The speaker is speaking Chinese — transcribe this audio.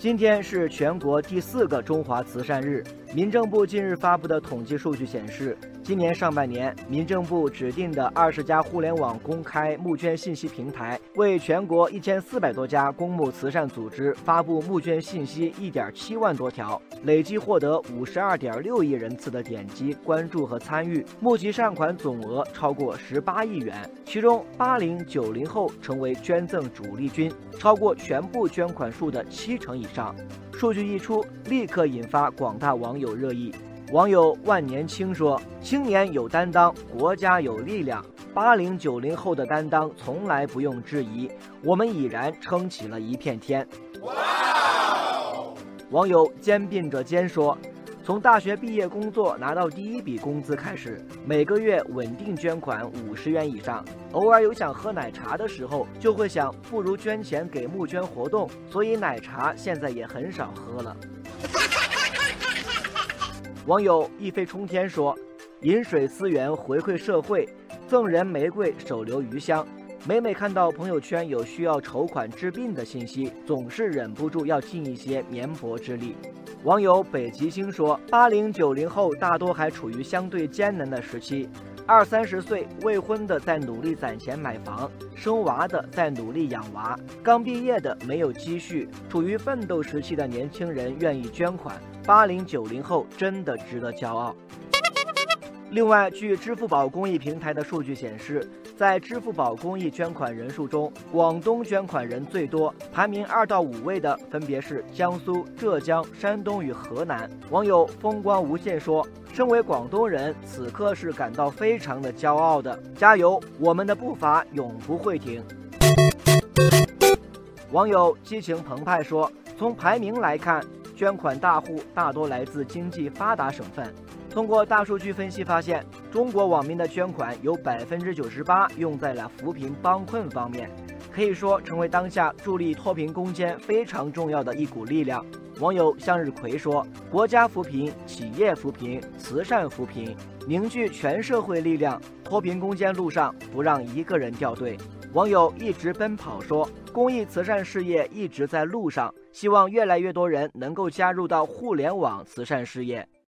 今天是全国第四个中华慈善日。民政部近日发布的统计数据显示，今年上半年，民政部指定的二十家互联网公开募捐信息平台，为全国一千四百多家公募慈善组织发布募捐信息一点七万多条，累计获得五十二点六亿人次的点击、关注和参与，募集善款总额超过十八亿元。其中，八零九零后成为捐赠主力军，超过全部捐款数的七成以上。数据一出，立刻引发广大网友热议。网友万年青说：“青年有担当，国家有力量。八零九零后的担当从来不用质疑，我们已然撑起了一片天。”哇！网友肩并着肩说。从大学毕业工作拿到第一笔工资开始，每个月稳定捐款五十元以上。偶尔有想喝奶茶的时候，就会想不如捐钱给募捐活动，所以奶茶现在也很少喝了。网友一飞冲天说：“饮水思源，回馈社会，赠人玫瑰，手留余香。”每每看到朋友圈有需要筹款治病的信息，总是忍不住要尽一些绵薄之力。网友北极星说：“八零九零后大多还处于相对艰难的时期，二三十岁未婚的在努力攒钱买房，生娃的在努力养娃，刚毕业的没有积蓄，处于奋斗时期的年轻人愿意捐款。八零九零后真的值得骄傲。”另外，据支付宝公益平台的数据显示，在支付宝公益捐款人数中，广东捐款人最多，排名二到五位的分别是江苏、浙江、山东与河南。网友风光无限说：“身为广东人，此刻是感到非常的骄傲的，加油，我们的步伐永不会停。”网友激情澎湃说：“从排名来看，捐款大户大多来自经济发达省份。”通过大数据分析发现，中国网民的捐款有百分之九十八用在了扶贫帮困方面，可以说成为当下助力脱贫攻坚非常重要的一股力量。网友向日葵说：“国家扶贫、企业扶贫、慈善扶贫，凝聚全社会力量，脱贫攻坚路上不让一个人掉队。”网友一直奔跑说：“公益慈善事业一直在路上，希望越来越多人能够加入到互联网慈善事业。”